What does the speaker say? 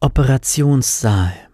Operationssaal.